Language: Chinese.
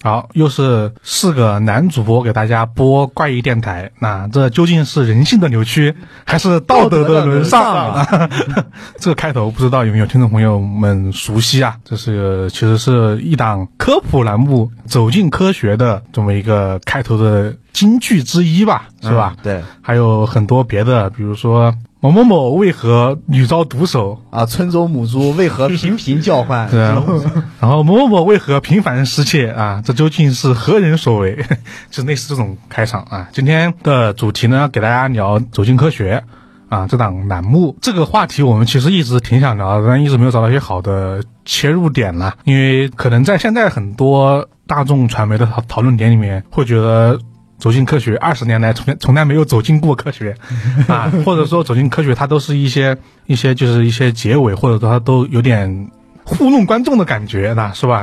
好，又是四个男主播给大家播怪异电台，那这究竟是人性的扭曲，还是道德的沦丧啊？这个开头不知道有没有听众朋友们熟悉啊？这是其实是一档科普栏目《走进科学》的这么一个开头的金句之一吧，是吧？对还有很多别的，比如说某某某为何屡遭毒手，啊，村中母猪为何频频叫唤？对啊，然后某某某为何频繁失窃啊？这究竟是何人所为？就类似这种开场啊。今天的主题呢，给大家聊走进科学啊这档栏目。这个话题我们其实一直挺想聊的，但一直没有找到一些好的切入点啦。因为可能在现在很多大众传媒的讨讨论点里面，会觉得。走进科学，二十年来从从来没有走进过科学，啊，或者说走进科学，它都是一些一些就是一些结尾，或者说它都有点糊弄观众的感觉，那是吧？